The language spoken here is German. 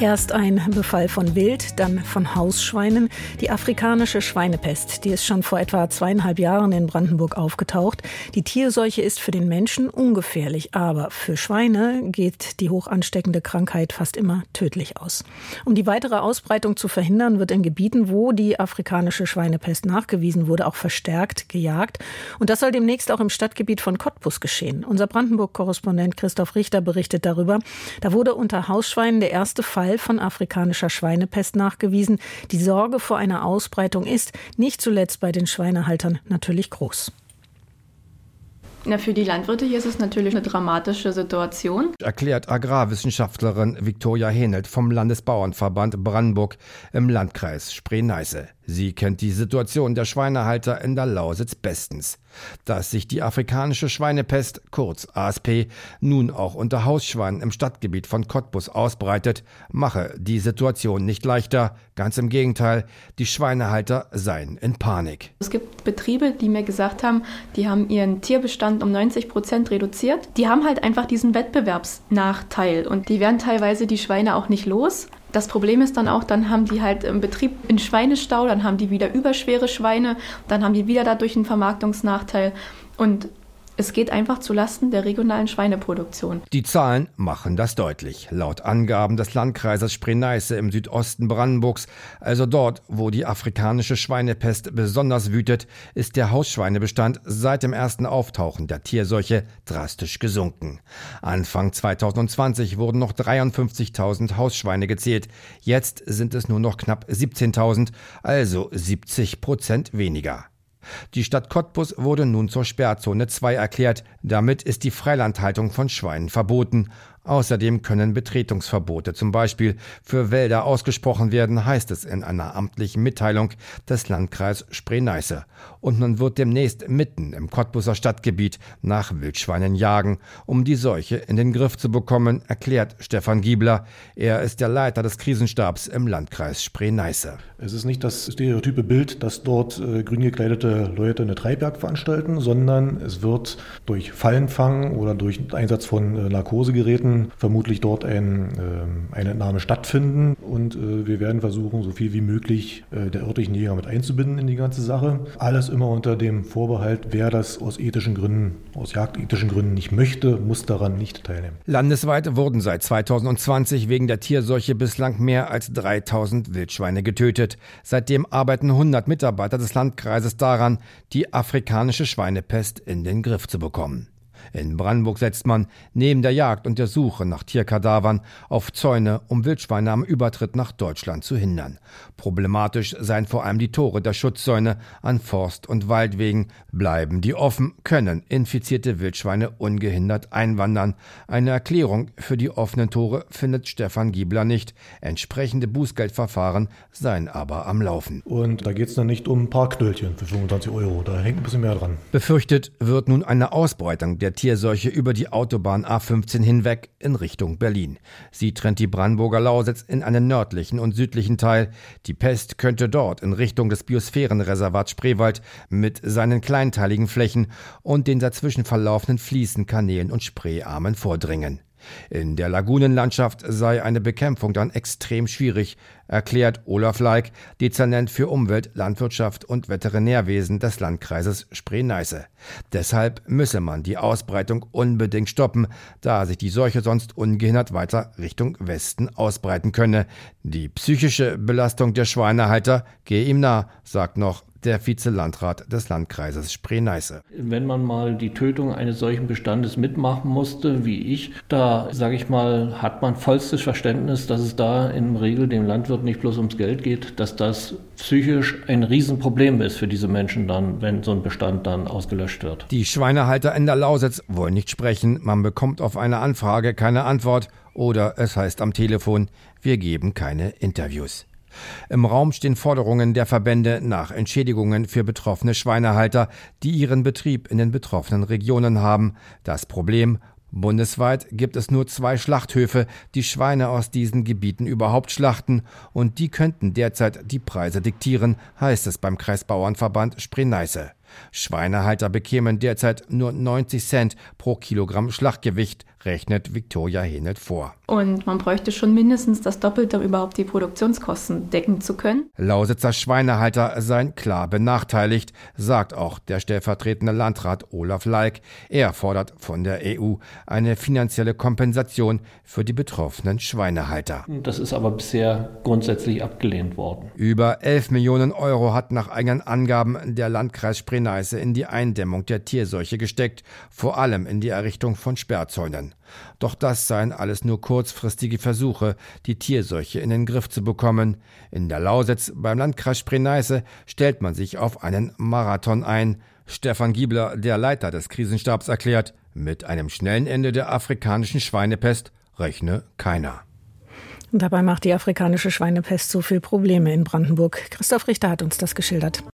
Erst ein Befall von Wild, dann von Hausschweinen. Die afrikanische Schweinepest, die ist schon vor etwa zweieinhalb Jahren in Brandenburg aufgetaucht. Die Tierseuche ist für den Menschen ungefährlich, aber für Schweine geht die hoch ansteckende Krankheit fast immer tödlich aus. Um die weitere Ausbreitung zu verhindern, wird in Gebieten, wo die afrikanische Schweinepest nachgewiesen wurde, auch verstärkt gejagt. Und das soll demnächst auch im Stadtgebiet von Cottbus geschehen. Unser Brandenburg-Korrespondent Christoph Richter berichtet darüber. Da wurde unter Hausschweinen der erste Fall Fall von afrikanischer Schweinepest nachgewiesen. Die Sorge vor einer Ausbreitung ist nicht zuletzt bei den Schweinehaltern natürlich groß. Na, für die Landwirte hier ist es natürlich eine dramatische Situation. Erklärt Agrarwissenschaftlerin Viktoria Henelt vom Landesbauernverband Brandenburg im Landkreis Spree-Neiße. Sie kennt die Situation der Schweinehalter in der Lausitz bestens. Dass sich die afrikanische Schweinepest, kurz ASP, nun auch unter Hausschweinen im Stadtgebiet von Cottbus ausbreitet, mache die Situation nicht leichter. Ganz im Gegenteil, die Schweinehalter seien in Panik. Es gibt Betriebe, die mir gesagt haben, die haben ihren Tierbestand um 90 Prozent reduziert. Die haben halt einfach diesen Wettbewerbsnachteil und die werden teilweise die Schweine auch nicht los. Das Problem ist dann auch, dann haben die halt im Betrieb einen Schweinestau, dann haben die wieder überschwere Schweine, dann haben die wieder dadurch einen Vermarktungsnachteil. Und es geht einfach zu Lasten der regionalen Schweineproduktion. Die Zahlen machen das deutlich. Laut Angaben des Landkreises Spree-Neiße im Südosten Brandenburgs, also dort, wo die afrikanische Schweinepest besonders wütet, ist der Hausschweinebestand seit dem ersten Auftauchen der Tierseuche drastisch gesunken. Anfang 2020 wurden noch 53.000 Hausschweine gezählt. Jetzt sind es nur noch knapp 17.000, also 70 Prozent weniger. Die Stadt Cottbus wurde nun zur Sperrzone 2 erklärt. Damit ist die Freilandhaltung von Schweinen verboten. Außerdem können Betretungsverbote zum Beispiel für Wälder ausgesprochen werden, heißt es in einer amtlichen Mitteilung des Landkreis Spree-Neiße. Und man wird demnächst mitten im Cottbuser Stadtgebiet nach Wildschweinen jagen, um die Seuche in den Griff zu bekommen, erklärt Stefan Giebler. Er ist der Leiter des Krisenstabs im Landkreis Spree-Neiße. Es ist nicht das stereotype Bild, dass dort äh, grün gekleidete Leute eine Treibjagd veranstalten, sondern es wird durch Fallenfang oder durch Einsatz von äh, Narkosegeräten werden vermutlich dort ein, äh, eine Entnahme stattfinden und äh, wir werden versuchen, so viel wie möglich äh, der örtlichen Jäger mit einzubinden in die ganze Sache. Alles immer unter dem Vorbehalt, wer das aus ethischen Gründen, aus jagdethischen Gründen nicht möchte, muss daran nicht teilnehmen. Landesweit wurden seit 2020 wegen der Tierseuche bislang mehr als 3000 Wildschweine getötet. Seitdem arbeiten 100 Mitarbeiter des Landkreises daran, die afrikanische Schweinepest in den Griff zu bekommen. In Brandenburg setzt man neben der Jagd und der Suche nach Tierkadavern auf Zäune, um Wildschweine am Übertritt nach Deutschland zu hindern. Problematisch seien vor allem die Tore der Schutzzäune an Forst- und Waldwegen. Bleiben die offen, können infizierte Wildschweine ungehindert einwandern. Eine Erklärung für die offenen Tore findet Stefan Giebler nicht. Entsprechende Bußgeldverfahren seien aber am Laufen. Und da geht es dann nicht um ein paar Knöllchen für 25 Euro, da hängt ein bisschen mehr dran. Befürchtet wird nun eine Ausbreitung der Tierseuche über die Autobahn A15 hinweg in Richtung Berlin. Sie trennt die Brandenburger Lausitz in einen nördlichen und südlichen Teil. Die Pest könnte dort in Richtung des Biosphärenreservats Spreewald mit seinen kleinteiligen Flächen und den dazwischen verlaufenden Fließen, Kanälen und Spreearmen vordringen. In der Lagunenlandschaft sei eine Bekämpfung dann extrem schwierig, erklärt Olaf Leik, Dezernent für Umwelt, Landwirtschaft und Veterinärwesen des Landkreises Spree-Neiße. Deshalb müsse man die Ausbreitung unbedingt stoppen, da sich die Seuche sonst ungehindert weiter Richtung Westen ausbreiten könne. Die psychische Belastung der Schweinehalter gehe ihm nah, sagt noch der Vizelandrat des Landkreises Spree-Neiße. Wenn man mal die Tötung eines solchen Bestandes mitmachen musste, wie ich, da sage ich mal, hat man vollstes Verständnis, dass es da in Regel dem Landwirt nicht bloß ums Geld geht, dass das psychisch ein Riesenproblem ist für diese Menschen dann, wenn so ein Bestand dann ausgelöscht wird. Die Schweinehalter in der Lausitz wollen nicht sprechen. Man bekommt auf eine Anfrage keine Antwort oder es heißt am Telefon, wir geben keine Interviews. Im Raum stehen Forderungen der Verbände nach Entschädigungen für betroffene Schweinehalter, die ihren Betrieb in den betroffenen Regionen haben. Das Problem Bundesweit gibt es nur zwei Schlachthöfe, die Schweine aus diesen Gebieten überhaupt schlachten, und die könnten derzeit die Preise diktieren, heißt es beim Kreisbauernverband Spree-Neiße. Schweinehalter bekämen derzeit nur 90 Cent pro Kilogramm Schlachtgewicht, rechnet Viktoria Henelt vor. Und man bräuchte schon mindestens das Doppelte, um überhaupt die Produktionskosten decken zu können. Lausitzer Schweinehalter seien klar benachteiligt, sagt auch der stellvertretende Landrat Olaf Leik. Er fordert von der EU eine finanzielle Kompensation für die betroffenen Schweinehalter. Das ist aber bisher grundsätzlich abgelehnt worden. Über 11 Millionen Euro hat nach eigenen Angaben der Landkreis Spree-Neiße in die Eindämmung der Tierseuche gesteckt, vor allem in die Errichtung von Sperrzäunen. Doch das seien alles nur kurzfristige Versuche, die Tierseuche in den Griff zu bekommen. In der Lausitz beim Landkreis Spree-Neiße stellt man sich auf einen Marathon ein. Stefan Giebler, der Leiter des Krisenstabs, erklärt, mit einem schnellen Ende der afrikanischen Schweinepest rechne keiner. Dabei macht die afrikanische Schweinepest so viel Probleme in Brandenburg. Christoph Richter hat uns das geschildert.